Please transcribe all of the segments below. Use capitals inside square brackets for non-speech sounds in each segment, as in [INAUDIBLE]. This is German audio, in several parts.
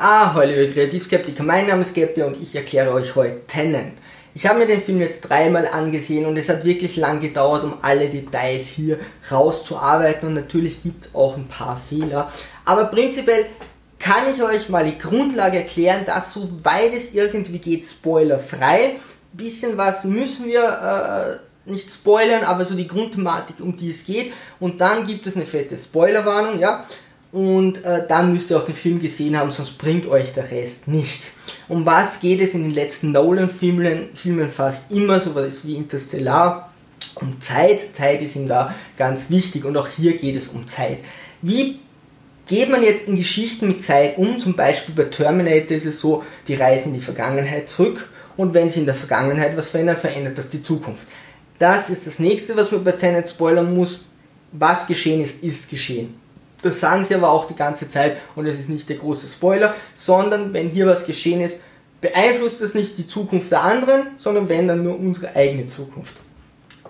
Ah, hallo liebe Kreativskeptiker, mein Name ist Geppi und ich erkläre euch heute Tenant. Ich habe mir den Film jetzt dreimal angesehen und es hat wirklich lang gedauert, um alle Details hier rauszuarbeiten und natürlich gibt es auch ein paar Fehler. Aber prinzipiell kann ich euch mal die Grundlage erklären, dass soweit es irgendwie geht, spoilerfrei. Bisschen was müssen wir äh, nicht spoilern, aber so die Grundthematik, um die es geht. Und dann gibt es eine fette Spoilerwarnung, ja und äh, dann müsst ihr auch den Film gesehen haben, sonst bringt euch der Rest nichts. Um was geht es in den letzten Nolan-Filmen Filmen fast immer, so was wie Interstellar? Um Zeit. Zeit ist ihm da ganz wichtig und auch hier geht es um Zeit. Wie geht man jetzt in Geschichten mit Zeit um? Zum Beispiel bei Terminator ist es so, die reisen in die Vergangenheit zurück und wenn sie in der Vergangenheit was verändern, verändert das die Zukunft. Das ist das nächste, was man bei Tenet spoilern muss. Was geschehen ist, ist geschehen. Das sagen sie aber auch die ganze Zeit und es ist nicht der große Spoiler, sondern wenn hier was geschehen ist, beeinflusst das nicht die Zukunft der anderen, sondern wenn dann nur unsere eigene Zukunft.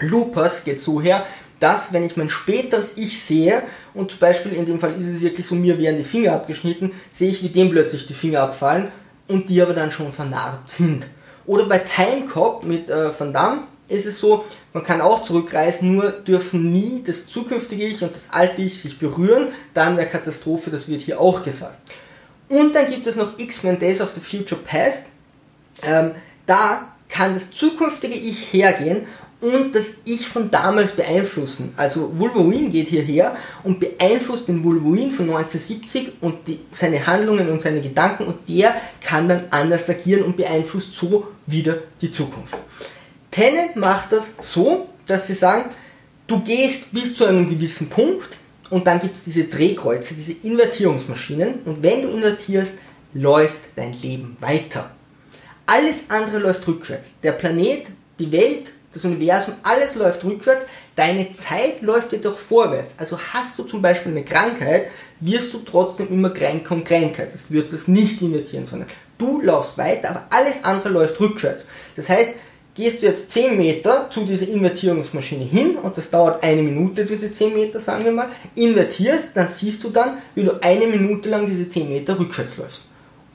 Lupus geht so her, dass wenn ich mein späteres Ich sehe, und zum Beispiel in dem Fall ist es wirklich so, mir werden die Finger abgeschnitten, sehe ich, wie dem plötzlich die Finger abfallen und die aber dann schon vernarbt sind. Oder bei Timecop mit äh, Van Damme, ist es so, man kann auch zurückreisen, nur dürfen nie das zukünftige Ich und das alte Ich sich berühren. Dann der Katastrophe, das wird hier auch gesagt. Und dann gibt es noch X-Men Days of the Future Past. Ähm, da kann das zukünftige Ich hergehen und das Ich von damals beeinflussen. Also Wolverine geht hierher und beeinflusst den Wolverine von 1970 und die, seine Handlungen und seine Gedanken und der kann dann anders agieren und beeinflusst so wieder die Zukunft. Tenet macht das so, dass sie sagen, du gehst bis zu einem gewissen Punkt und dann gibt es diese Drehkreuze, diese Invertierungsmaschinen und wenn du invertierst, läuft dein Leben weiter. Alles andere läuft rückwärts. Der Planet, die Welt, das Universum, alles läuft rückwärts. Deine Zeit läuft jedoch vorwärts. Also hast du zum Beispiel eine Krankheit, wirst du trotzdem immer kränker und kränker. Das wird das nicht invertieren, sondern du laufst weiter, aber alles andere läuft rückwärts. Das heißt, gehst du jetzt 10 Meter zu dieser Invertierungsmaschine hin und das dauert eine Minute, diese 10 Meter, sagen wir mal, invertierst, dann siehst du dann, wie du eine Minute lang diese 10 Meter rückwärts läufst.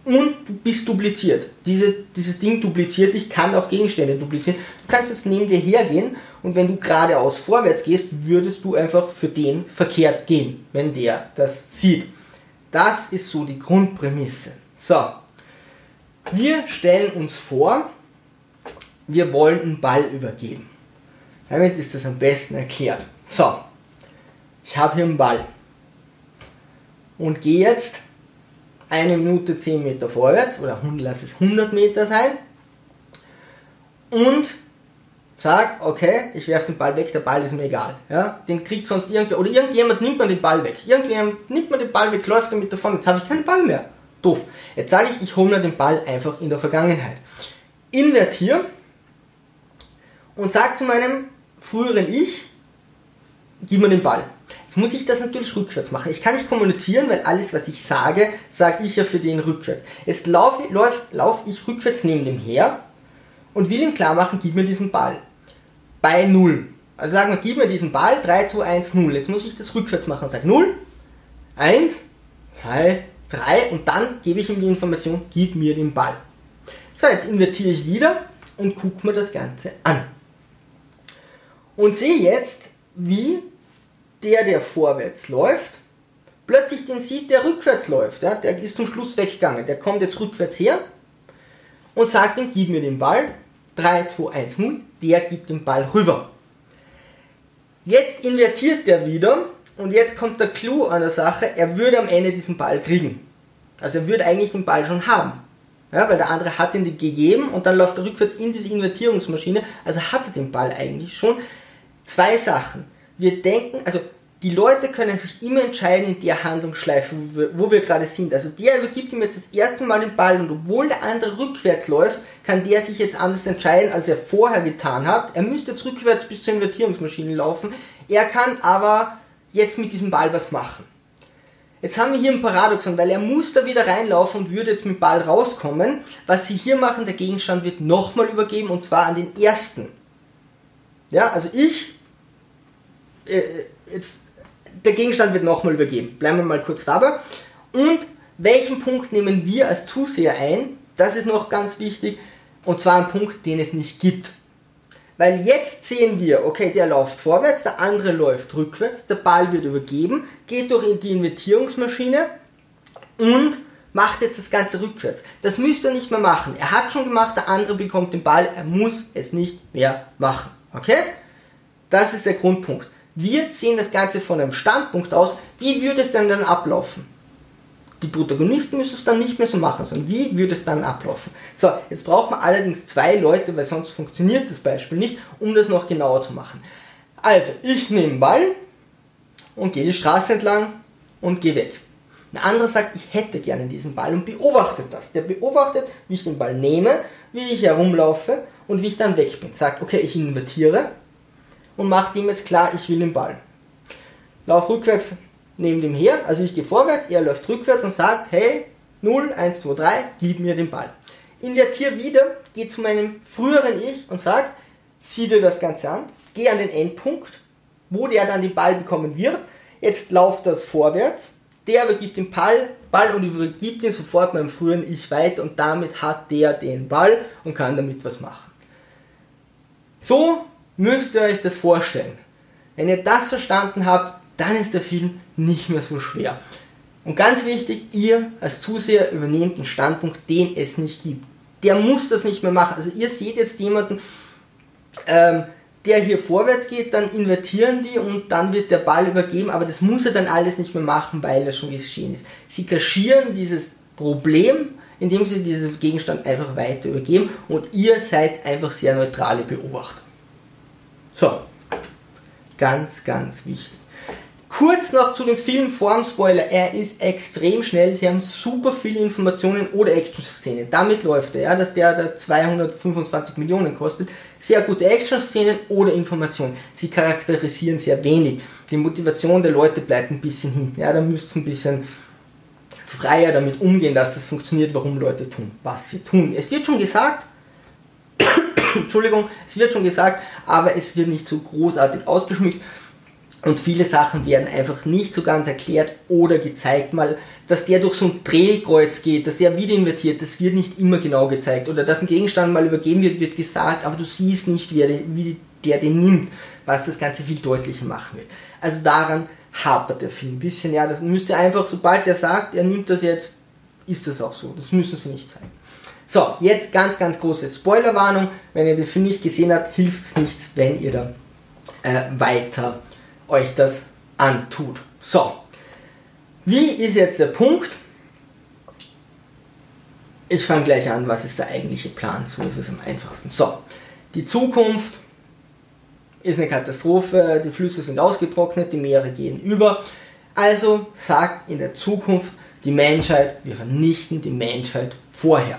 Und du bist dupliziert. Diese, dieses Ding dupliziert dich, kann auch Gegenstände duplizieren. Du kannst jetzt neben dir hergehen und wenn du geradeaus vorwärts gehst, würdest du einfach für den verkehrt gehen, wenn der das sieht. Das ist so die Grundprämisse. So, wir stellen uns vor, wir wollen einen Ball übergeben. Damit ist das am besten erklärt. So, ich habe hier einen Ball und gehe jetzt eine Minute 10 Meter vorwärts oder lass es 100 Meter sein und sag, okay, ich werfe den Ball weg, der Ball ist mir egal. Ja? Den kriegt sonst irgendwer, oder irgendjemand nimmt mir den Ball weg. Irgendjemand nimmt mir den Ball weg, läuft damit davon, jetzt habe ich keinen Ball mehr. Doof. Jetzt sage ich, ich hole mir den Ball einfach in der Vergangenheit. Invertiere und sage zu meinem früheren Ich, gib mir den Ball. Jetzt muss ich das natürlich rückwärts machen. Ich kann nicht kommunizieren, weil alles, was ich sage, sage ich ja für den rückwärts. Jetzt laufe lauf, lauf ich rückwärts neben dem her und will ihm klar machen, gib mir diesen Ball. Bei 0. Also sagen wir, gib mir diesen Ball, 3, 2, 1, 0. Jetzt muss ich das rückwärts machen sage 0, 1, 2, 3 und dann gebe ich ihm die Information, gib mir den Ball. So, jetzt invertiere ich wieder und gucke mir das Ganze an und sehe jetzt, wie der, der vorwärts läuft, plötzlich den sieht, der rückwärts läuft. Ja? Der ist zum Schluss weggegangen. Der kommt jetzt rückwärts her und sagt ihm, gib mir den Ball. 3, 2, 1, 0. Der gibt den Ball rüber. Jetzt invertiert der wieder und jetzt kommt der Clou an der Sache, er würde am Ende diesen Ball kriegen. Also er würde eigentlich den Ball schon haben. Ja, weil der andere hat ihn gegeben und dann läuft er rückwärts in diese Invertierungsmaschine, also hat er den Ball eigentlich schon zwei Sachen. Wir denken, also die Leute können sich immer entscheiden in der Handlungsschleife, wo wir, wo wir gerade sind. Also der übergibt ihm jetzt das erste Mal den Ball und obwohl der andere rückwärts läuft, kann der sich jetzt anders entscheiden, als er vorher getan hat. Er müsste jetzt rückwärts bis zur Invertierungsmaschine laufen. Er kann aber jetzt mit diesem Ball was machen. Jetzt haben wir hier ein Paradoxon, weil er muss da wieder reinlaufen und würde jetzt mit dem Ball rauskommen. Was sie hier machen, der Gegenstand wird nochmal übergeben und zwar an den ersten. Ja, also ich, äh, jetzt, der Gegenstand wird nochmal übergeben. Bleiben wir mal kurz dabei. Und welchen Punkt nehmen wir als Zuseher ein? Das ist noch ganz wichtig. Und zwar ein Punkt, den es nicht gibt. Weil jetzt sehen wir, okay, der läuft vorwärts, der andere läuft rückwärts, der Ball wird übergeben, geht durch die Invertierungsmaschine und macht jetzt das Ganze rückwärts. Das müsste er nicht mehr machen. Er hat schon gemacht, der andere bekommt den Ball, er muss es nicht mehr machen. Okay? Das ist der Grundpunkt. Wir sehen das Ganze von einem Standpunkt aus. Wie würde es denn dann ablaufen? Die Protagonisten müssen es dann nicht mehr so machen, sondern wie würde es dann ablaufen? So, jetzt braucht man allerdings zwei Leute, weil sonst funktioniert das Beispiel nicht, um das noch genauer zu machen. Also, ich nehme Ball und gehe die Straße entlang und gehe weg. Ein anderer sagt, ich hätte gerne diesen Ball und beobachtet das. Der beobachtet, wie ich den Ball nehme, wie ich herumlaufe und wie ich dann weg bin. Sagt, okay, ich invertiere und macht ihm jetzt klar, ich will den Ball. Lauf rückwärts neben dem her, also ich gehe vorwärts, er läuft rückwärts und sagt, hey, 0, 1, 2, 3, gib mir den Ball. Invertiere wieder, gehe zu meinem früheren Ich und sage, sieh dir das Ganze an, geh an den Endpunkt, wo der dann den Ball bekommen wird. Jetzt lauft das vorwärts, der übergibt den Ball, Ball und übergibt ihn sofort meinem früheren Ich weiter und damit hat der den Ball und kann damit was machen. So müsst ihr euch das vorstellen. Wenn ihr das verstanden habt, dann ist der Film nicht mehr so schwer. Und ganz wichtig, ihr als Zuseher übernehmt den Standpunkt, den es nicht gibt. Der muss das nicht mehr machen. Also ihr seht jetzt jemanden, ähm, der hier vorwärts geht, dann invertieren die und dann wird der Ball übergeben, aber das muss er dann alles nicht mehr machen, weil das schon geschehen ist. Sie kaschieren dieses Problem, indem sie diesen Gegenstand einfach weiter übergeben und ihr seid einfach sehr neutrale Beobachter. So, ganz, ganz wichtig. Kurz noch zu dem Film Formspoiler. Er ist extrem schnell. Sie haben super viele Informationen oder Action-Szenen. Damit läuft er, ja, dass der da 225 Millionen kostet. Sehr gute Action-Szenen oder Informationen. Sie charakterisieren sehr wenig. Die Motivation der Leute bleibt ein bisschen hinten. Ja, da müsst ihr ein bisschen freier damit umgehen, dass das funktioniert, warum Leute tun, was sie tun. Es wird schon gesagt, [COUGHS] Entschuldigung, es wird schon gesagt, aber es wird nicht so großartig ausgeschmückt. Und viele Sachen werden einfach nicht so ganz erklärt oder gezeigt, mal, dass der durch so ein Drehkreuz geht, dass der wieder invertiert, das wird nicht immer genau gezeigt. Oder dass ein Gegenstand mal übergeben wird, wird gesagt, aber du siehst nicht, wie, der, wie der den nimmt, was das Ganze viel deutlicher machen wird. Also daran hapert der Film ein bisschen. Ja, das müsste einfach, sobald er sagt, er nimmt das jetzt, ist das auch so. Das müssen sie nicht zeigen. So, jetzt ganz, ganz große Spoilerwarnung. Wenn ihr den Film nicht gesehen habt, hilft es nichts, wenn ihr da äh, weiter euch das antut. So, wie ist jetzt der Punkt? Ich fange gleich an, was ist der eigentliche Plan? So ist es am einfachsten. So, die Zukunft ist eine Katastrophe, die Flüsse sind ausgetrocknet, die Meere gehen über. Also sagt in der Zukunft die Menschheit, wir vernichten die Menschheit vorher.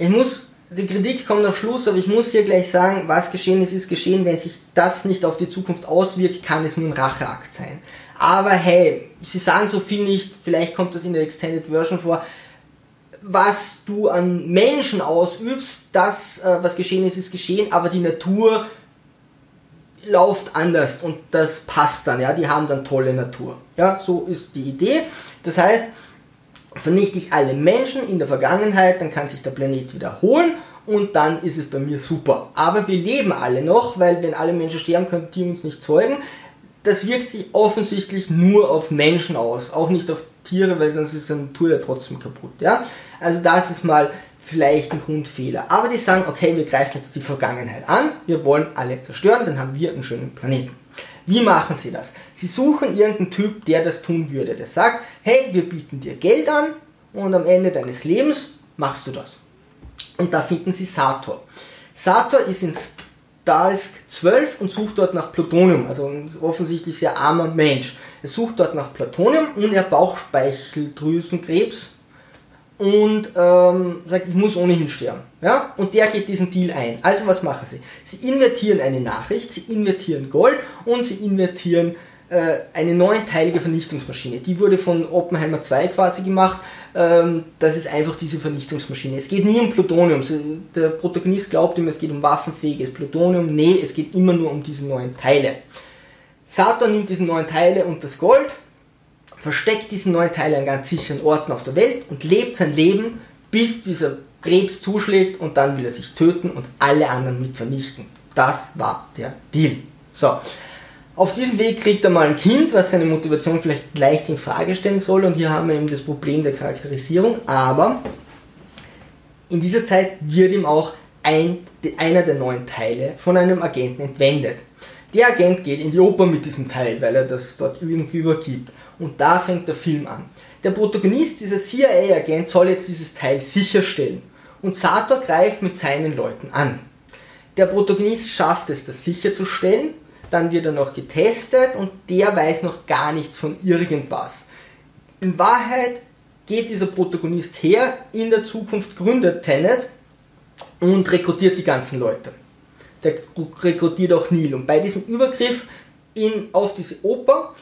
Ich muss die Kritik kommt am Schluss, aber ich muss hier gleich sagen, was geschehen ist, ist geschehen. Wenn sich das nicht auf die Zukunft auswirkt, kann es nur ein Racheakt sein. Aber hey, sie sagen so viel nicht, vielleicht kommt das in der Extended Version vor. Was du an Menschen ausübst, das, äh, was geschehen ist, ist geschehen, aber die Natur läuft anders und das passt dann, ja, die haben dann tolle Natur. Ja, so ist die Idee. Das heißt, vernichte ich alle Menschen in der Vergangenheit, dann kann sich der Planet wiederholen und dann ist es bei mir super. Aber wir leben alle noch, weil wenn alle Menschen sterben, können die uns nicht zeugen. Das wirkt sich offensichtlich nur auf Menschen aus, auch nicht auf Tiere, weil sonst ist die Natur ja trotzdem kaputt. Ja? Also das ist mal vielleicht ein Grundfehler. Aber die sagen, okay, wir greifen jetzt die Vergangenheit an, wir wollen alle zerstören, dann haben wir einen schönen Planeten. Wie machen sie das? Sie suchen irgendeinen Typ, der das tun würde. Der sagt, hey, wir bieten dir Geld an und am Ende deines Lebens machst du das. Und da finden sie Sator. Sator ist in Stalsk 12 und sucht dort nach Plutonium, also ein offensichtlich sehr armer Mensch. Er sucht dort nach Plutonium und er Bauchspeicheldrüsenkrebs und ähm, sagt, ich muss ohnehin sterben. Ja? Und der geht diesen Deal ein. Also was machen sie? Sie invertieren eine Nachricht, sie invertieren Gold und sie invertieren äh, eine neunteilige Vernichtungsmaschine. Die wurde von Oppenheimer 2 quasi gemacht. Ähm, das ist einfach diese Vernichtungsmaschine. Es geht nie um Plutonium. Der Protagonist glaubt immer, es geht um waffenfähiges Plutonium. Nee, es geht immer nur um diese neuen Teile. Saturn nimmt diese neuen Teile und das Gold versteckt diesen neuen Teil an ganz sicheren Orten auf der Welt und lebt sein Leben, bis dieser Krebs zuschlägt und dann will er sich töten und alle anderen mit vernichten. Das war der Deal. So. Auf diesem Weg kriegt er mal ein Kind, was seine Motivation vielleicht leicht in Frage stellen soll und hier haben wir eben das Problem der Charakterisierung, aber in dieser Zeit wird ihm auch ein, einer der neuen Teile von einem Agenten entwendet. Der Agent geht in die Oper mit diesem Teil, weil er das dort irgendwie übergibt. Und da fängt der Film an. Der Protagonist, dieser CIA-Agent, soll jetzt dieses Teil sicherstellen. Und Sator greift mit seinen Leuten an. Der Protagonist schafft es, das sicherzustellen. Dann wird er noch getestet und der weiß noch gar nichts von irgendwas. In Wahrheit geht dieser Protagonist her, in der Zukunft gründet Tenet und rekrutiert die ganzen Leute der rekrutiert auch Neil. Und bei diesem Übergriff in, auf diese Oper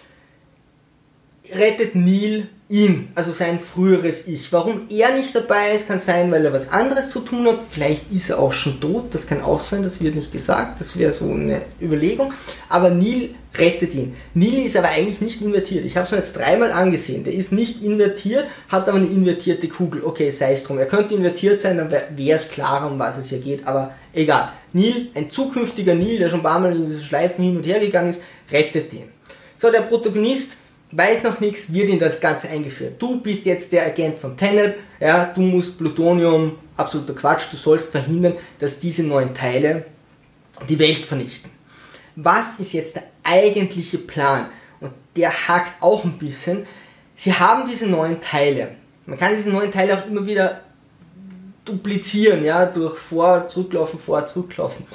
rettet Neil ihn, also sein früheres Ich. Warum er nicht dabei ist, kann sein, weil er was anderes zu tun hat. Vielleicht ist er auch schon tot, das kann auch sein, das wird nicht gesagt, das wäre so eine Überlegung. Aber Neil rettet ihn. Neil ist aber eigentlich nicht invertiert. Ich habe es mir jetzt dreimal angesehen. Der ist nicht invertiert, hat aber eine invertierte Kugel. Okay, sei es drum. Er könnte invertiert sein, dann wäre es klarer, um was es hier geht, aber egal. Neil, ein zukünftiger Neil, der schon ein paar Mal in diese Schleifen hin und her gegangen ist, rettet ihn. So, der Protagonist weiß noch nichts, wird in das Ganze eingeführt. Du bist jetzt der Agent von Tenet, ja, du musst Plutonium, absoluter Quatsch, du sollst verhindern, dass diese neuen Teile die Welt vernichten. Was ist jetzt der eigentliche Plan? Und der hakt auch ein bisschen. Sie haben diese neuen Teile. Man kann diese neuen Teile auch immer wieder duplizieren, ja, durch vor, zurücklaufen, vor, zurücklaufen.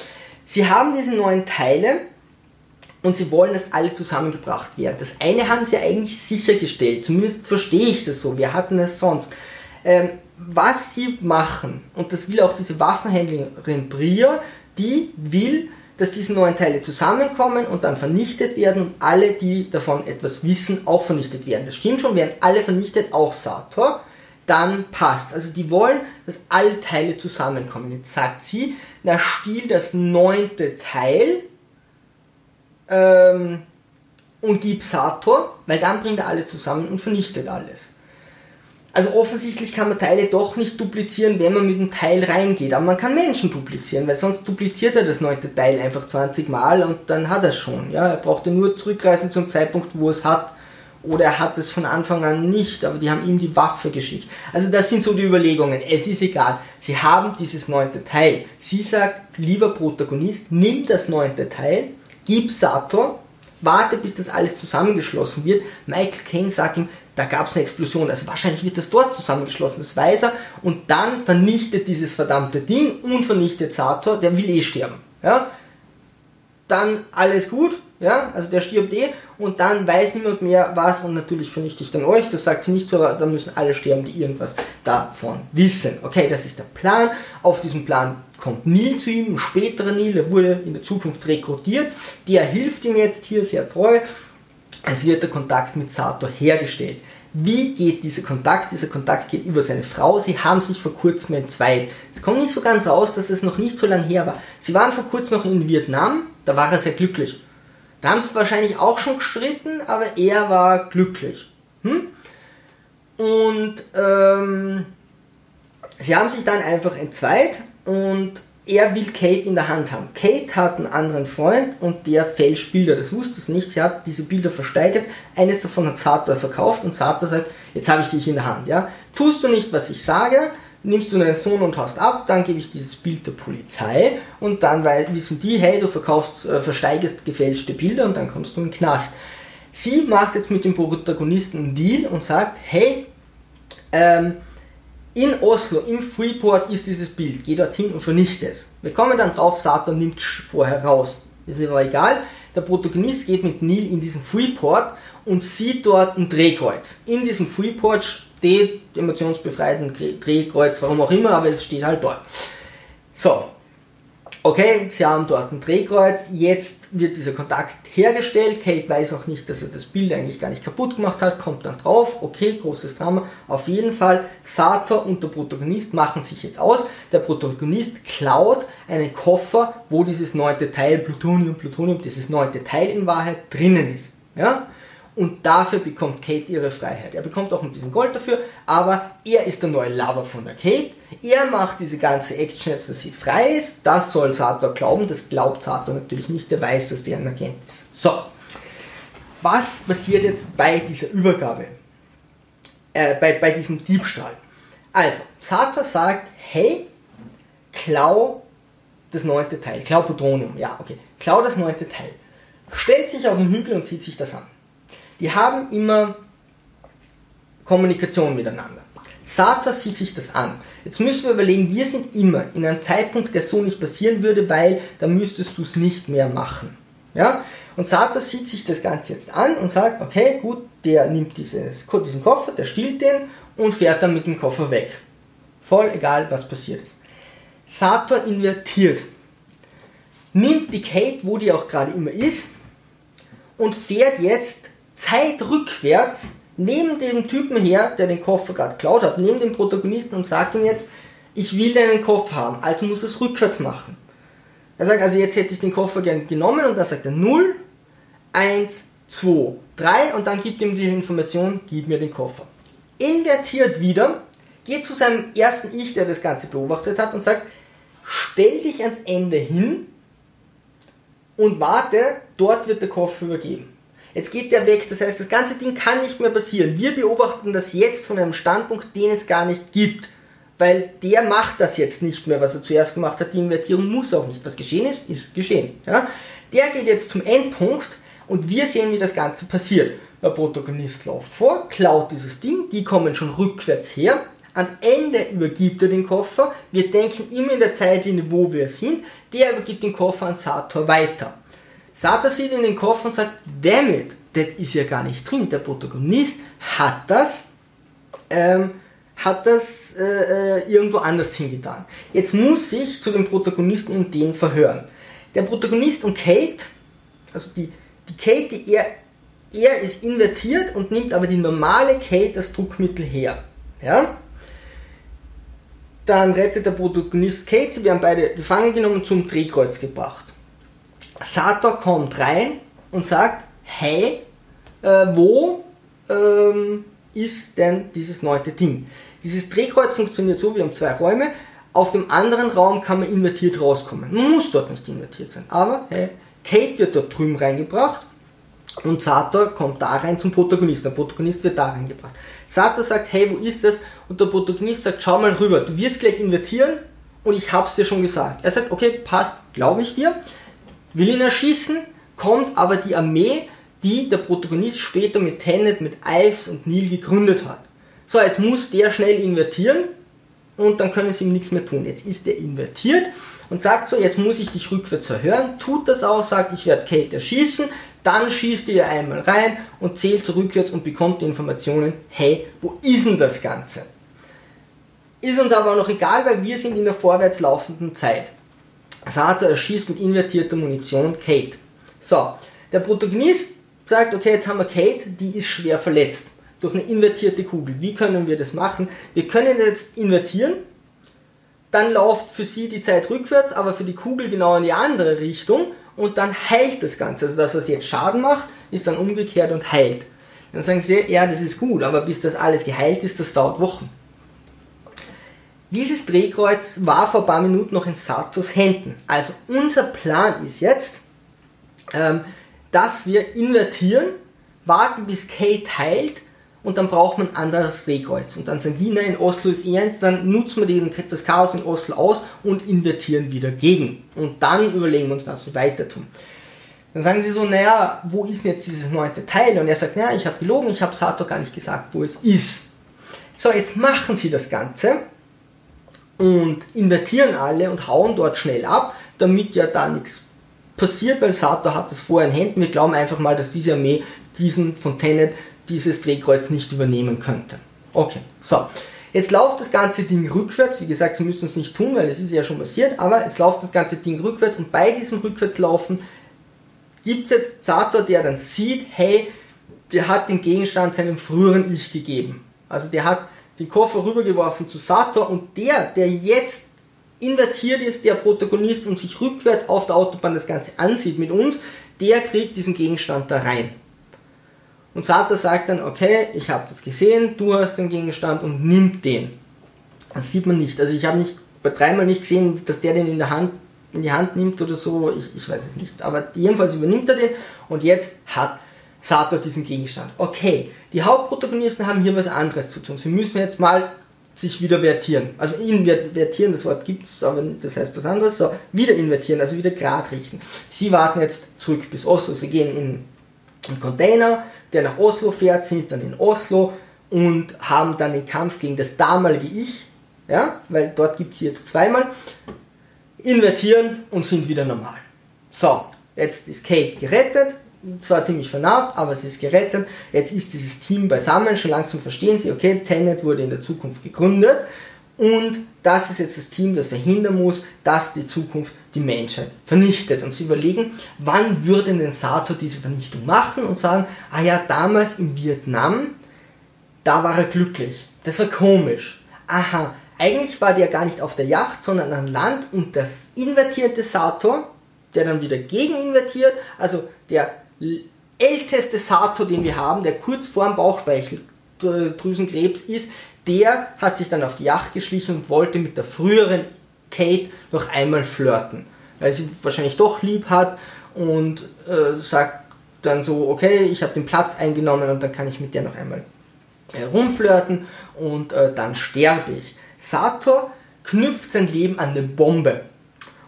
Sie haben diese neuen Teile und sie wollen, dass alle zusammengebracht werden. Das eine haben sie eigentlich sichergestellt, zumindest verstehe ich das so, wir hatten es sonst. Ähm, was sie machen, und das will auch diese Waffenhändlerin Bria, die will, dass diese neuen Teile zusammenkommen und dann vernichtet werden und alle, die davon etwas wissen, auch vernichtet werden. Das stimmt schon, werden alle vernichtet, auch Sator, dann passt. Also die wollen, dass alle Teile zusammenkommen. Jetzt sagt sie, na stiel das neunte Teil, ähm, und gib Sator, weil dann bringt er alle zusammen und vernichtet alles. Also offensichtlich kann man Teile doch nicht duplizieren, wenn man mit dem Teil reingeht. Aber man kann Menschen duplizieren, weil sonst dupliziert er das neunte Teil einfach 20 Mal und dann hat er es schon. Ja, er braucht ja nur zurückreisen zum Zeitpunkt, wo es hat. Oder er hat es von Anfang an nicht, aber die haben ihm die Waffe geschickt. Also das sind so die Überlegungen. Es ist egal. Sie haben dieses neunte Teil. Sie sagt, lieber Protagonist, nimm das neunte Teil, gib Sator, warte bis das alles zusammengeschlossen wird. Michael Caine sagt ihm, da gab es eine Explosion, also wahrscheinlich wird das dort zusammengeschlossen, das weiß er, und dann vernichtet dieses verdammte Ding und vernichtet Sator, der will eh sterben. Ja? Dann alles gut, ja, also der stirbt eh und dann weiß niemand mehr was und natürlich vernichte ich dann euch, das sagt sie nicht so, aber dann müssen alle sterben, die irgendwas davon wissen. Okay, das ist der Plan. Auf diesem Plan kommt Neil zu ihm, ein späterer Neil, der wurde in der Zukunft rekrutiert, der hilft ihm jetzt hier sehr treu. Es wird der Kontakt mit Sato hergestellt. Wie geht dieser Kontakt? Dieser Kontakt geht über seine Frau. Sie haben sich vor kurzem entzweit. Es kommt nicht so ganz raus, dass es noch nicht so lange her war. Sie waren vor kurzem noch in Vietnam, da war er sehr glücklich. Da haben sie wahrscheinlich auch schon gestritten, aber er war glücklich. Hm? Und ähm, sie haben sich dann einfach entzweit und er will Kate in der Hand haben. Kate hat einen anderen Freund und der fälscht Bilder. Das wusste sie nicht. Sie hat diese Bilder versteigert. Eines davon hat Sator verkauft und Sator sagt, jetzt habe ich dich in der Hand. Ja? Tust du nicht, was ich sage, nimmst du deinen Sohn und haust ab, dann gebe ich dieses Bild der Polizei und dann wissen die, hey, du verkaufst, äh, versteigerst gefälschte Bilder und dann kommst du in den Knast. Sie macht jetzt mit dem Protagonisten einen Deal und sagt, hey, ähm, in Oslo, im Freeport ist dieses Bild. Geh dorthin und vernichte es. Wir kommen dann drauf, Satan nimmt vorher raus. Ist aber egal. Der Protagonist geht mit Neil in diesen Freeport und sieht dort ein Drehkreuz. In diesem Freeport steht emotionsbefreiten Drehkreuz, warum auch immer, aber es steht halt dort. So, okay, sie haben dort ein Drehkreuz, jetzt wird dieser Kontakt hergestellt, Kate weiß auch nicht, dass er das Bild eigentlich gar nicht kaputt gemacht hat, kommt dann drauf, okay, großes Drama, auf jeden Fall, Sator und der Protagonist machen sich jetzt aus, der Protagonist klaut einen Koffer, wo dieses neunte Teil, Plutonium, Plutonium, dieses neunte Teil in Wahrheit drinnen ist, ja, und dafür bekommt Kate ihre Freiheit. Er bekommt auch ein bisschen Gold dafür, aber er ist der neue Lover von der Kate. Er macht diese ganze Action jetzt, dass sie frei ist. Das soll Sator glauben, das glaubt Sator natürlich nicht, der weiß, dass der ein Agent ist. So, was passiert jetzt bei dieser Übergabe? Äh, bei, bei diesem Diebstahl. Also, Sator sagt, hey, klau das neunte Teil, klau Plutonium, ja, okay, klau das neunte Teil. Stellt sich auf den Hügel und zieht sich das an. Die haben immer Kommunikation miteinander. Sator sieht sich das an. Jetzt müssen wir überlegen, wir sind immer in einem Zeitpunkt, der so nicht passieren würde, weil da müsstest du es nicht mehr machen. Ja? Und Sator sieht sich das Ganze jetzt an und sagt, okay, gut, der nimmt dieses, diesen Koffer, der stiehlt den und fährt dann mit dem Koffer weg. Voll egal, was passiert ist. Sator invertiert. Nimmt die Kate, wo die auch gerade immer ist, und fährt jetzt zeitrückwärts neben dem Typen her, der den Koffer gerade geklaut hat, neben dem Protagonisten und sagt ihm jetzt, ich will deinen Koffer haben, also muss es rückwärts machen. Er sagt, also jetzt hätte ich den Koffer gern genommen und dann sagt er 0, 1, 2, 3 und dann gibt ihm die Information, gib mir den Koffer. Invertiert wieder, geht zu seinem ersten Ich, der das Ganze beobachtet hat und sagt, stell dich ans Ende hin und warte, dort wird der Koffer übergeben. Jetzt geht der weg, das heißt, das ganze Ding kann nicht mehr passieren. Wir beobachten das jetzt von einem Standpunkt, den es gar nicht gibt. Weil der macht das jetzt nicht mehr, was er zuerst gemacht hat. Die Invertierung muss auch nicht. Was geschehen ist, ist geschehen. Ja? Der geht jetzt zum Endpunkt und wir sehen, wie das Ganze passiert. Der Protagonist läuft vor, klaut dieses Ding, die kommen schon rückwärts her. Am Ende übergibt er den Koffer. Wir denken immer in der Zeitlinie, wo wir sind. Der übergibt den Koffer an Sator weiter. Sator sieht in den Koffer und sagt, damit, das ist ja gar nicht drin. Der Protagonist hat das, ähm, hat das äh, äh, irgendwo anders hingetan. Jetzt muss ich zu dem Protagonisten und den verhören. Der Protagonist und Kate, also die, die Kate, die er, er ist invertiert und nimmt aber die normale Kate als Druckmittel her. Ja? Dann rettet der Protagonist Kate, sie werden beide gefangen genommen und zum Drehkreuz gebracht. Sator kommt rein und sagt, hey, äh, wo ähm, ist denn dieses neunte Ding? Dieses Drehkreuz funktioniert so, wir haben zwei Räume. Auf dem anderen Raum kann man invertiert rauskommen. Man muss dort nicht invertiert sein. Aber hey, Kate wird dort drüben reingebracht und Sator kommt da rein zum Protagonisten. Der Protagonist wird da reingebracht. Sator sagt, hey, wo ist das? Und der Protagonist sagt, schau mal rüber, du wirst gleich invertieren und ich hab's dir schon gesagt. Er sagt, okay, passt, glaube ich dir will ihn erschießen, kommt aber die Armee, die der Protagonist später mit Tenet, mit Ice und Neil gegründet hat. So, jetzt muss der schnell invertieren und dann können sie ihm nichts mehr tun. Jetzt ist er invertiert und sagt so, jetzt muss ich dich rückwärts verhören, tut das auch, sagt, ich werde Kate erschießen, dann schießt er einmal rein und zählt rückwärts und bekommt die Informationen, hey, wo ist denn das Ganze? Ist uns aber noch egal, weil wir sind in der vorwärts laufenden Zeit. Sato erschießt mit invertierter Munition Kate. So, der Protagonist sagt, okay, jetzt haben wir Kate, die ist schwer verletzt durch eine invertierte Kugel. Wie können wir das machen? Wir können jetzt invertieren, dann läuft für sie die Zeit rückwärts, aber für die Kugel genau in die andere Richtung und dann heilt das Ganze. Also das, was jetzt Schaden macht, ist dann umgekehrt und heilt. Dann sagen sie, ja, das ist gut, aber bis das alles geheilt ist, das dauert Wochen. Dieses Drehkreuz war vor ein paar Minuten noch in Satos Händen. Also unser Plan ist jetzt, ähm, dass wir invertieren, warten bis Kate heilt und dann braucht man ein anderes Drehkreuz. Und dann die, nein, in Oslo ist eh eins, dann nutzen wir das Chaos in Oslo aus und invertieren wieder gegen. Und dann überlegen wir uns, was wir weiter tun. Dann sagen sie so, naja, wo ist denn jetzt dieses neunte Teil? Und er sagt, naja, ich habe gelogen, ich habe Sato gar nicht gesagt, wo es ist. So, jetzt machen sie das Ganze und invertieren alle und hauen dort schnell ab, damit ja da nichts passiert, weil Sato hat das vorher in Händen. Wir glauben einfach mal, dass diese Armee diesen von Tenet dieses Drehkreuz nicht übernehmen könnte. Okay, so. Jetzt läuft das ganze Ding rückwärts. Wie gesagt, sie müssen es nicht tun, weil es ist ja schon passiert, aber es läuft das ganze Ding rückwärts und bei diesem Rückwärtslaufen gibt es jetzt Sato, der dann sieht, hey, der hat den Gegenstand seinem früheren Ich gegeben. Also der hat den Koffer rübergeworfen zu Sator und der, der jetzt invertiert ist, der Protagonist und sich rückwärts auf der Autobahn das Ganze ansieht mit uns, der kriegt diesen Gegenstand da rein. Und Sato sagt dann, okay, ich habe das gesehen, du hast den Gegenstand und nimmt den. Das sieht man nicht. Also ich habe nicht bei dreimal nicht gesehen, dass der den in der Hand in die Hand nimmt oder so, ich, ich weiß es nicht. Aber jedenfalls übernimmt er den und jetzt hat Sato diesen Gegenstand. Okay, die Hauptprotagonisten haben hier was anderes zu tun. Sie müssen jetzt mal sich wieder vertieren. Also invertieren, das Wort gibt es, aber das heißt was anderes. So, wieder invertieren, also wieder grad richten. Sie warten jetzt zurück bis Oslo. Sie gehen in einen Container, der nach Oslo fährt, sind dann in Oslo und haben dann den Kampf gegen das damalige Ich, ja, weil dort gibt es jetzt zweimal, invertieren und sind wieder normal. So, jetzt ist Kate gerettet, zwar ziemlich vernarbt, aber sie ist gerettet. Jetzt ist dieses Team beisammen, schon langsam verstehen sie, okay, Tenet wurde in der Zukunft gegründet und das ist jetzt das Team, das verhindern muss, dass die Zukunft die Menschheit vernichtet. Und sie überlegen, wann würde denn Sato diese Vernichtung machen und sagen, ah ja, damals in Vietnam, da war er glücklich. Das war komisch. Aha, eigentlich war der gar nicht auf der Yacht, sondern an Land und das invertierte Sator, der dann wieder gegen invertiert, also der älteste Sato, den wir haben, der kurz vor dem Bauchspeicheldrüsenkrebs ist, der hat sich dann auf die Yacht geschlichen und wollte mit der früheren Kate noch einmal flirten, weil sie wahrscheinlich doch lieb hat und äh, sagt dann so, okay, ich habe den Platz eingenommen und dann kann ich mit der noch einmal äh, rumflirten und äh, dann sterbe ich. Sator knüpft sein Leben an eine Bombe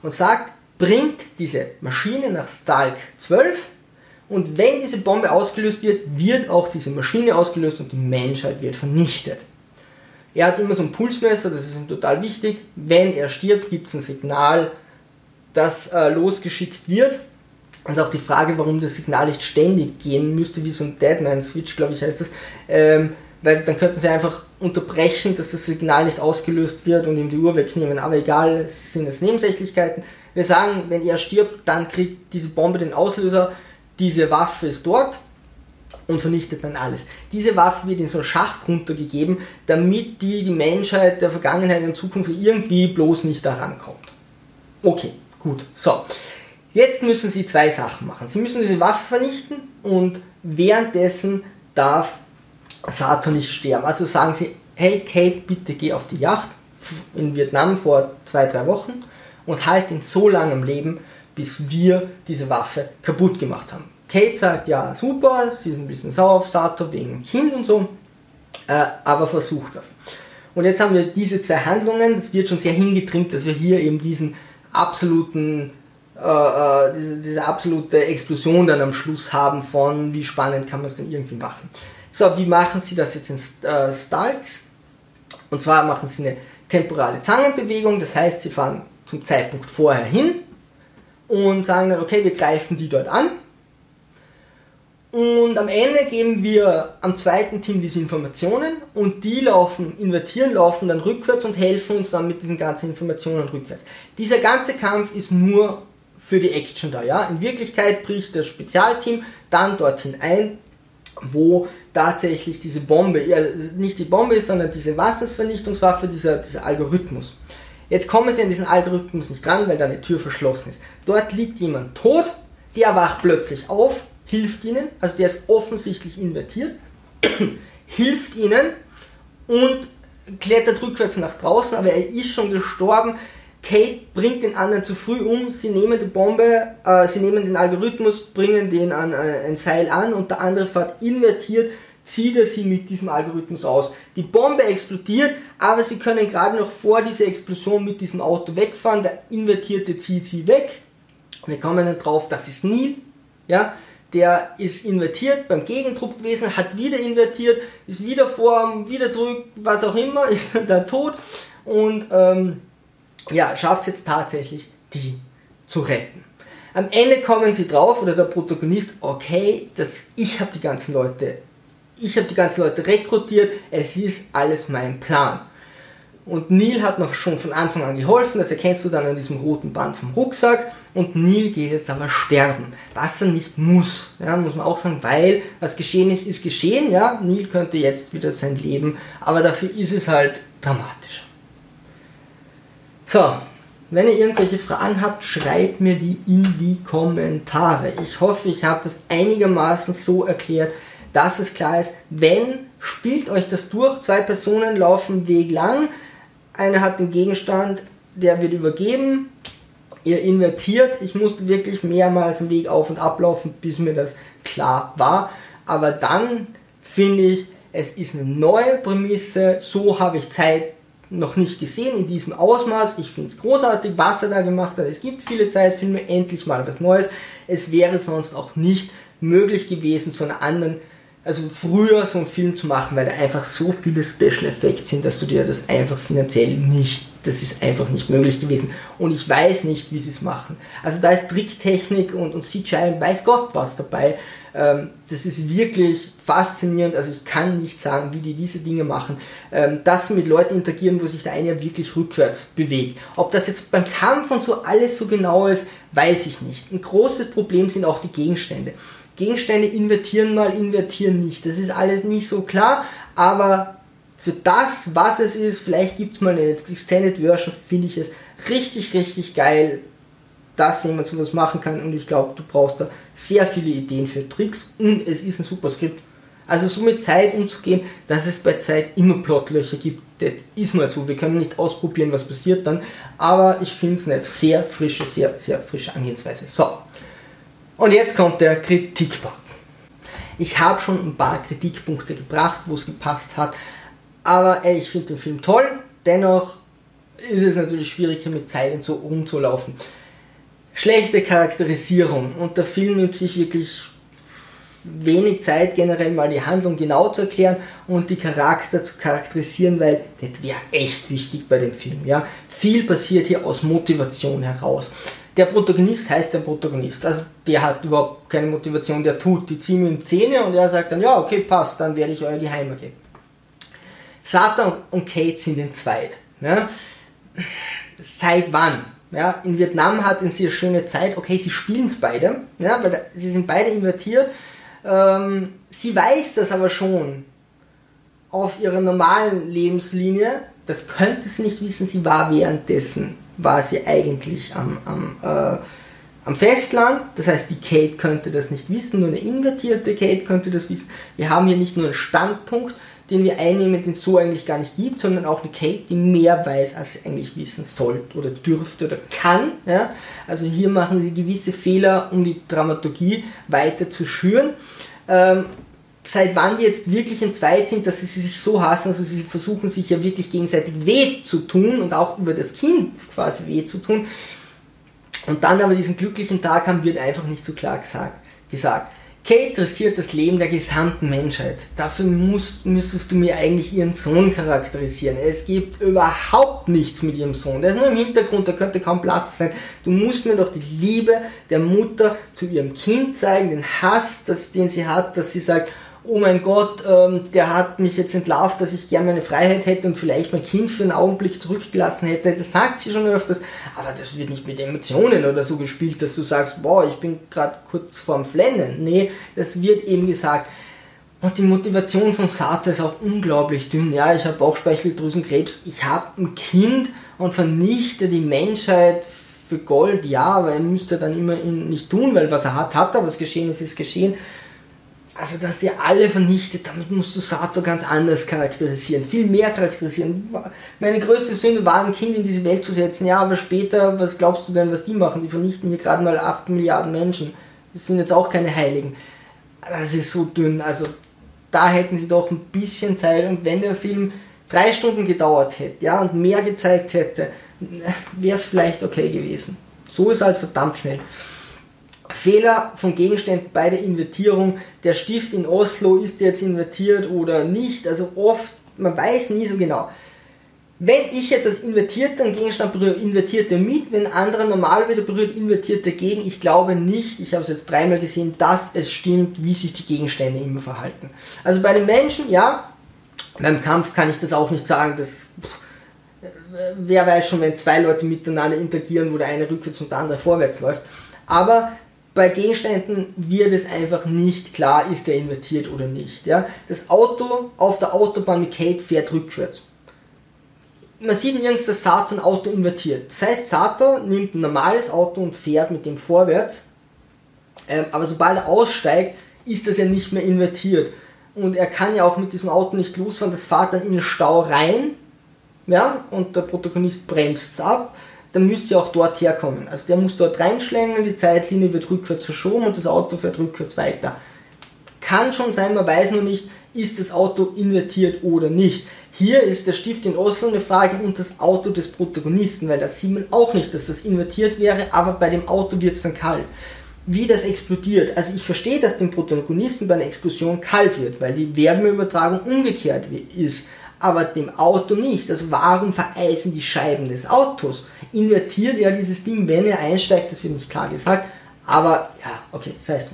und sagt, bringt diese Maschine nach Stalk 12 und wenn diese Bombe ausgelöst wird, wird auch diese Maschine ausgelöst und die Menschheit wird vernichtet. Er hat immer so ein Pulsmesser, das ist ihm total wichtig. Wenn er stirbt, gibt es ein Signal, das äh, losgeschickt wird. Also auch die Frage, warum das Signal nicht ständig gehen müsste, wie so ein Deadman-Switch, glaube ich, heißt das. Ähm, weil dann könnten sie einfach unterbrechen, dass das Signal nicht ausgelöst wird und ihm die Uhr wegnehmen. Aber egal, es sind jetzt Nebensächlichkeiten. Wir sagen, wenn er stirbt, dann kriegt diese Bombe den Auslöser diese Waffe ist dort und vernichtet dann alles. Diese Waffe wird in so einen Schacht runtergegeben, damit die, die Menschheit der Vergangenheit und Zukunft irgendwie bloß nicht da rankommt. Okay, gut. So. Jetzt müssen sie zwei Sachen machen. Sie müssen diese Waffe vernichten und währenddessen darf Sato nicht sterben. Also sagen sie, hey Kate, bitte geh auf die Yacht in Vietnam vor zwei, drei Wochen und halt ihn so lange am Leben, bis wir diese Waffe kaputt gemacht haben. Kate sagt, ja, super, sie ist ein bisschen sauer auf Sato wegen Kind und so, äh, aber versucht das. Und jetzt haben wir diese zwei Handlungen, das wird schon sehr hingetrimmt, dass wir hier eben diesen absoluten, äh, äh diese, diese absolute Explosion dann am Schluss haben von, wie spannend kann man es denn irgendwie machen. So, wie machen sie das jetzt in äh, Stalks? Und zwar machen sie eine temporale Zangenbewegung, das heißt, sie fahren zum Zeitpunkt vorher hin, und sagen dann, okay, wir greifen die dort an. Und am Ende geben wir am zweiten Team diese Informationen und die laufen, invertieren, laufen dann rückwärts und helfen uns dann mit diesen ganzen Informationen rückwärts. Dieser ganze Kampf ist nur für die Action da, ja. In Wirklichkeit bricht das Spezialteam dann dorthin ein, wo tatsächlich diese Bombe, ja, nicht die Bombe ist, sondern diese Wassersvernichtungswaffe, dieser, dieser Algorithmus. Jetzt kommen sie an diesen Algorithmus nicht dran, weil da eine Tür verschlossen ist. Dort liegt jemand tot, der wacht plötzlich auf, hilft ihnen, also der ist offensichtlich invertiert, [COUGHS] hilft ihnen und klettert rückwärts nach draußen, aber er ist schon gestorben. Kate bringt den anderen zu früh um, sie nehmen die Bombe, äh, sie nehmen den Algorithmus, bringen den an äh, ein Seil an und der andere fährt invertiert zieht er sie mit diesem Algorithmus aus. Die Bombe explodiert, aber sie können gerade noch vor dieser Explosion mit diesem Auto wegfahren. Der Invertierte zieht sie weg. Wir kommen dann drauf, das ist Neil. Ja, der ist invertiert beim Gegentrupp gewesen, hat wieder invertiert, ist wieder vor, wieder zurück, was auch immer, [LAUGHS] ist dann da tot und ähm, ja, schafft es jetzt tatsächlich, die zu retten. Am Ende kommen sie drauf, oder der Protagonist, okay, das, ich habe die ganzen Leute ich habe die ganzen Leute rekrutiert, es ist alles mein Plan. Und Neil hat mir schon von Anfang an geholfen, das erkennst du dann an diesem roten Band vom Rucksack. Und Neil geht jetzt aber sterben, was er nicht muss, ja, muss man auch sagen, weil was geschehen ist, ist geschehen. Ja, Neil könnte jetzt wieder sein Leben, aber dafür ist es halt dramatisch. So, wenn ihr irgendwelche Fragen habt, schreibt mir die in die Kommentare. Ich hoffe, ich habe das einigermaßen so erklärt, dass es klar ist, wenn, spielt euch das durch, zwei Personen laufen Weg lang, einer hat den Gegenstand, der wird übergeben, ihr invertiert, ich musste wirklich mehrmals den Weg auf und ablaufen, bis mir das klar war, aber dann finde ich, es ist eine neue Prämisse, so habe ich Zeit noch nicht gesehen in diesem Ausmaß. Ich finde es großartig, was er da gemacht hat. Es gibt viele Zeitfilme, endlich mal was Neues. Es wäre sonst auch nicht möglich gewesen, zu einer anderen, also früher so einen Film zu machen, weil da einfach so viele Special Effects sind, dass du dir das einfach finanziell nicht, das ist einfach nicht möglich gewesen. Und ich weiß nicht, wie sie es machen. Also da ist Tricktechnik und, und CGI und weiß Gott was dabei. Ähm, das ist wirklich faszinierend. Also ich kann nicht sagen, wie die diese Dinge machen. Ähm, dass sie mit Leuten interagieren, wo sich der eine wirklich rückwärts bewegt. Ob das jetzt beim Kampf und so alles so genau ist, weiß ich nicht. Ein großes Problem sind auch die Gegenstände. Gegenstände invertieren mal, invertieren nicht. Das ist alles nicht so klar, aber für das, was es ist, vielleicht gibt es mal eine Extended Version, finde ich es richtig, richtig geil dass jemand sowas machen kann und ich glaube, du brauchst da sehr viele Ideen für Tricks und es ist ein super Skript. Also so mit Zeit umzugehen, dass es bei Zeit immer Plotlöcher gibt, das ist mal so. Wir können nicht ausprobieren, was passiert dann, aber ich finde es eine sehr frische, sehr, sehr frische Angehensweise. So, und jetzt kommt der Kritikpunkt. Ich habe schon ein paar Kritikpunkte gebracht, wo es gepasst hat, aber ey, ich finde den Film toll, dennoch ist es natürlich schwierig, hier mit Zeit und so rumzulaufen schlechte Charakterisierung und der Film nimmt sich wirklich wenig Zeit, generell mal die Handlung genau zu erklären und die Charakter zu charakterisieren, weil das wäre echt wichtig bei dem Film. Ja? Viel passiert hier aus Motivation heraus. Der Protagonist heißt der Protagonist, also der hat überhaupt keine Motivation, der tut, die ziehen ihm Zähne und er sagt dann, ja, okay, passt, dann werde ich euer Geheimer geben. Satan und Kate sind in zweit. Ja? Seit wann? Ja, in Vietnam hatten sie eine schöne Zeit. Okay, sie spielen es beide. Ja, weil sie sind beide invertiert. Ähm, sie weiß das aber schon auf ihrer normalen Lebenslinie. Das könnte sie nicht wissen. Sie war währenddessen, war sie eigentlich am, am, äh, am Festland. Das heißt, die Kate könnte das nicht wissen. Nur eine invertierte Kate könnte das wissen. Wir haben hier nicht nur einen Standpunkt, den wir einnehmen, den es so eigentlich gar nicht gibt, sondern auch eine Kate, die mehr weiß, als sie eigentlich wissen sollte oder dürfte oder kann. Ja? Also hier machen sie gewisse Fehler, um die Dramaturgie weiter zu schüren. Ähm, seit wann die jetzt wirklich in Zweit sind, dass sie sich so hassen, also sie versuchen sich ja wirklich gegenseitig weh zu tun und auch über das Kind quasi weh zu tun. Und dann aber diesen glücklichen Tag haben, wird einfach nicht so klar gesagt. gesagt. Kate riskiert das Leben der gesamten Menschheit. Dafür musst, müsstest du mir eigentlich ihren Sohn charakterisieren. Es gibt überhaupt nichts mit ihrem Sohn. Der ist nur im Hintergrund, der könnte kaum Platz sein. Du musst mir doch die Liebe der Mutter zu ihrem Kind zeigen, den Hass, das, den sie hat, dass sie sagt, oh mein Gott, ähm, der hat mich jetzt entlarvt, dass ich gerne meine Freiheit hätte und vielleicht mein Kind für einen Augenblick zurückgelassen hätte. Das sagt sie schon öfters, aber das wird nicht mit Emotionen oder so gespielt, dass du sagst, boah, ich bin gerade kurz vorm Flennen. Nee, das wird eben gesagt. Und die Motivation von Sato ist auch unglaublich dünn. Ja, ich habe Bauchspeicheldrüsenkrebs, ich habe ein Kind und vernichte die Menschheit für Gold, ja, aber er müsste dann immer nicht tun, weil was er hat, hat er, was geschehen ist, ist geschehen also dass der alle vernichtet, damit musst du Sato ganz anders charakterisieren, viel mehr charakterisieren. Meine größte Sünde war, ein Kind in diese Welt zu setzen, ja, aber später, was glaubst du denn, was die machen? Die vernichten hier gerade mal 8 Milliarden Menschen. Das sind jetzt auch keine Heiligen. Das ist so dünn, also da hätten sie doch ein bisschen Zeit und wenn der Film drei Stunden gedauert hätte, ja, und mehr gezeigt hätte, wäre es vielleicht okay gewesen. So ist halt verdammt schnell. Fehler von Gegenständen bei der Invertierung. Der Stift in Oslo ist jetzt invertiert oder nicht. Also oft, man weiß nie so genau. Wenn ich jetzt das invertierte Gegenstand berühre, invertiert er mit. Wenn ein anderer normal wieder berührt, invertiert dagegen. Ich glaube nicht, ich habe es jetzt dreimal gesehen, dass es stimmt, wie sich die Gegenstände immer verhalten. Also bei den Menschen, ja, beim Kampf kann ich das auch nicht sagen. Das, wer weiß schon, wenn zwei Leute miteinander interagieren, wo der eine rückwärts und der andere vorwärts läuft. Aber bei Gegenständen wird es einfach nicht klar, ist er invertiert oder nicht. Ja? Das Auto auf der Autobahn mit Kate fährt rückwärts. Man sieht nirgends, dass Sato ein Auto invertiert. Das heißt, Sato nimmt ein normales Auto und fährt mit dem vorwärts. Ähm, aber sobald er aussteigt, ist das ja nicht mehr invertiert. und er kann ja auch mit diesem Auto nicht losfahren, das fährt dann in den Stau rein, ja, und der Protagonist bremst es ab, dann müsste er auch dort herkommen. Also der muss dort reinschlängeln, die Zeitlinie wird rückwärts verschoben und das Auto fährt rückwärts weiter. Kann schon sein, man weiß nur nicht, ist das Auto invertiert oder nicht. Hier ist der Stift in Oslo eine Frage und das Auto des Protagonisten, weil das sieht man auch nicht, dass das invertiert wäre, aber bei dem Auto wird es dann kalt. Wie das explodiert. Also ich verstehe, dass dem Protagonisten bei einer Explosion kalt wird, weil die Wärmeübertragung umgekehrt ist, aber dem Auto nicht. Also warum vereisen die Scheiben des Autos? Invertiert er dieses Ding, wenn er einsteigt, das wird nicht klar gesagt, aber ja, okay, das heißt.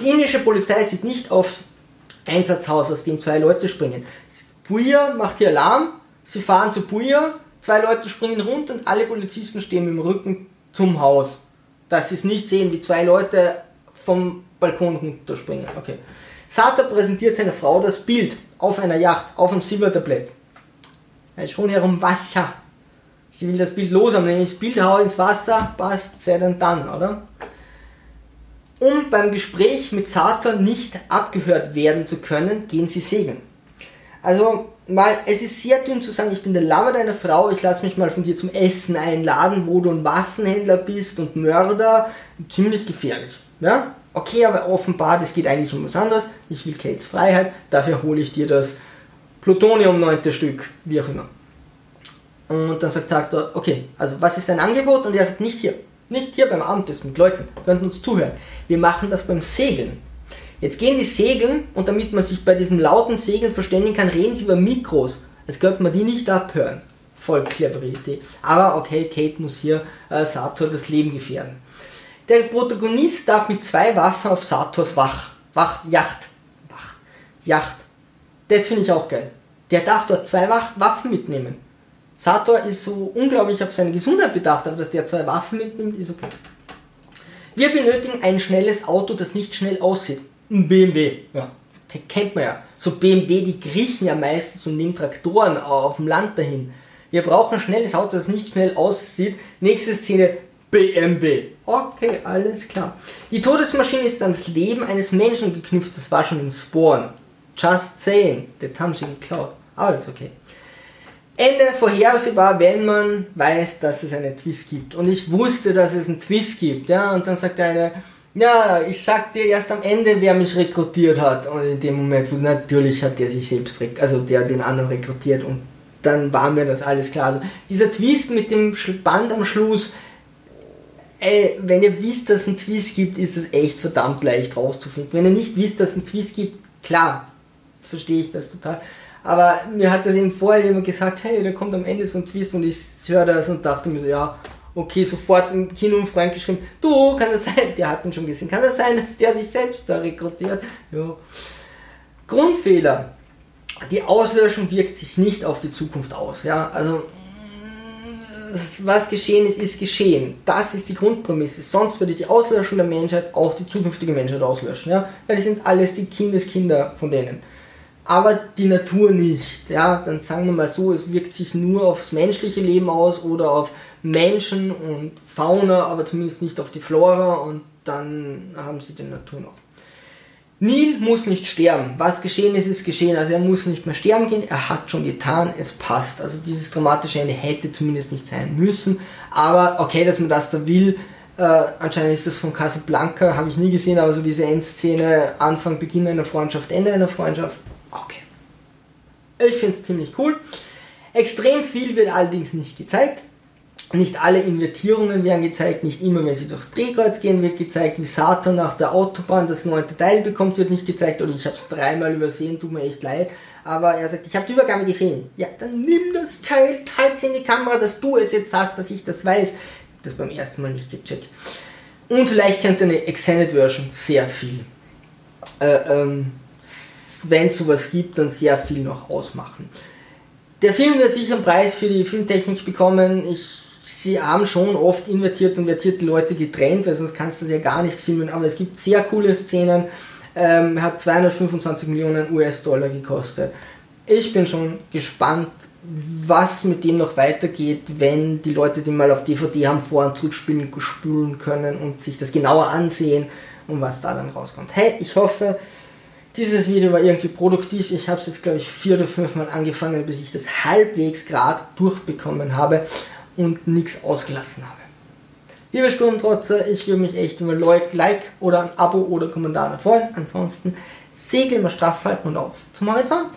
Die indische Polizei sieht nicht aufs Einsatzhaus, aus dem zwei Leute springen. Puya macht hier Alarm, sie fahren zu Puya, zwei Leute springen runter und alle Polizisten stehen mit dem Rücken zum Haus. Dass sie es nicht sehen, wie zwei Leute vom Balkon runterspringen. Okay. Sata präsentiert seiner Frau das Bild auf einer Yacht, auf einem Silbertablett. Er schon herum Wasser. Sie will das Bild loshaben, nämlich das Bild hau ins Wasser, passt, sei dann dann, oder? Um beim Gespräch mit Saturn nicht abgehört werden zu können, gehen sie segeln. Also, mal, es ist sehr dünn zu sagen, ich bin der Lover deiner Frau, ich lasse mich mal von dir zum Essen einladen, wo du ein Waffenhändler bist und Mörder. Ziemlich gefährlich. Ja? Okay, aber offenbar, das geht eigentlich um was anderes. Ich will Kates Freiheit, dafür hole ich dir das Plutonium neunte Stück, wie auch immer. Und dann sagt Sator, okay, also was ist dein Angebot? Und er sagt, nicht hier. Nicht hier beim Abendessen mit Leuten, könnten uns zuhören. Wir machen das beim Segeln. Jetzt gehen die Segeln und damit man sich bei diesem lauten Segeln verständigen kann, reden sie über Mikros. Als könnte man die nicht abhören. Voll clevere Idee. Aber okay, Kate muss hier äh, Sator das Leben gefährden. Der Protagonist darf mit zwei Waffen auf Sators Wach, Wach, Yacht, Wach, Yacht. Das finde ich auch geil. Der darf dort zwei Waffen mitnehmen. Sator ist so unglaublich auf seine Gesundheit bedacht, aber dass der zwei Waffen mitnimmt, ist okay. Wir benötigen ein schnelles Auto, das nicht schnell aussieht. Ein BMW. Ja, kennt man ja. So BMW, die kriechen ja meistens und nehmen Traktoren auf dem Land dahin. Wir brauchen ein schnelles Auto, das nicht schnell aussieht. Nächste Szene, BMW. Okay, alles klar. Die Todesmaschine ist ans Leben eines Menschen geknüpft. Das war schon in Spawn. Just saying. Das haben sie geklaut. Aber das ist okay. Ende vorhersehbar, wenn man weiß, dass es einen Twist gibt. Und ich wusste, dass es einen Twist gibt. Ja, und dann sagt einer, ja, ich sag dir erst am Ende, wer mich rekrutiert hat. Und in dem Moment, wo natürlich hat der sich selbst, also der den anderen rekrutiert. Und dann war mir das alles klar. Also dieser Twist mit dem Band am Schluss, ey, wenn ihr wisst, dass es einen Twist gibt, ist es echt verdammt leicht rauszufinden. Wenn ihr nicht wisst, dass es einen Twist gibt, klar, verstehe ich das total. Aber mir hat das eben vorher jemand gesagt, hey, da kommt am Ende so ein Twist und ich höre das und dachte mir so, ja, okay, sofort im Kino ein Freund geschrieben, du, kann das sein, der hat ihn schon gesehen, kann das sein, dass der sich selbst da rekrutiert? Ja. Grundfehler. Die Auslöschung wirkt sich nicht auf die Zukunft aus, ja, also was geschehen ist, ist geschehen. Das ist die Grundprämisse. Sonst würde die Auslöschung der Menschheit auch die zukünftige Menschheit auslöschen, ja, weil die sind alles die Kindeskinder von denen aber die Natur nicht. Ja, dann sagen wir mal so, es wirkt sich nur aufs menschliche Leben aus oder auf Menschen und Fauna, aber zumindest nicht auf die Flora und dann haben sie die Natur noch. Neil muss nicht sterben. Was geschehen ist, ist geschehen. Also er muss nicht mehr sterben gehen. Er hat schon getan. Es passt. Also dieses dramatische Ende hätte zumindest nicht sein müssen. Aber okay, dass man das da will. Äh, anscheinend ist das von Casablanca, habe ich nie gesehen, aber so diese Endszene, Anfang, Beginn einer Freundschaft, Ende einer Freundschaft, Okay. Ich finde es ziemlich cool. Extrem viel wird allerdings nicht gezeigt. Nicht alle Invertierungen werden gezeigt, nicht immer, wenn sie durchs Drehkreuz gehen, wird gezeigt, wie Saturn nach der Autobahn das neunte Teil bekommt, wird nicht gezeigt, oder ich habe es dreimal übersehen, tut mir echt leid. Aber er sagt, ich habe die Übergabe gesehen. Ja, dann nimm das Teil, halt in die Kamera, dass du es jetzt hast, dass ich das weiß. Das beim ersten Mal nicht gecheckt. Und vielleicht kennt eine Extended Version sehr viel. Äh, ähm, wenn es sowas gibt, dann sehr viel noch ausmachen. Der Film wird sicher einen Preis für die Filmtechnik bekommen. Ich, sie haben schon oft invertiert und vertierte Leute getrennt, weil sonst kannst du das ja gar nicht filmen. Aber es gibt sehr coole Szenen. Ähm, hat 225 Millionen US-Dollar gekostet. Ich bin schon gespannt, was mit dem noch weitergeht, wenn die Leute den mal auf DVD haben, vor- und zurückspielen spülen können und sich das genauer ansehen und was da dann rauskommt. Hey, ich hoffe, Dieses Video war irgendwie produktiv. Ich habe es jetzt, glaube ich, vier oder fünf Mal angefangen, bis ich das halbwegs gerade durchbekommen habe und nichts ausgelassen habe. Liebe Sturmtrotzer, ich würde mich echt über Like oder ein Abo oder Kommentar freuen. Ansonsten segeln wir straff halten und auf zum Horizont.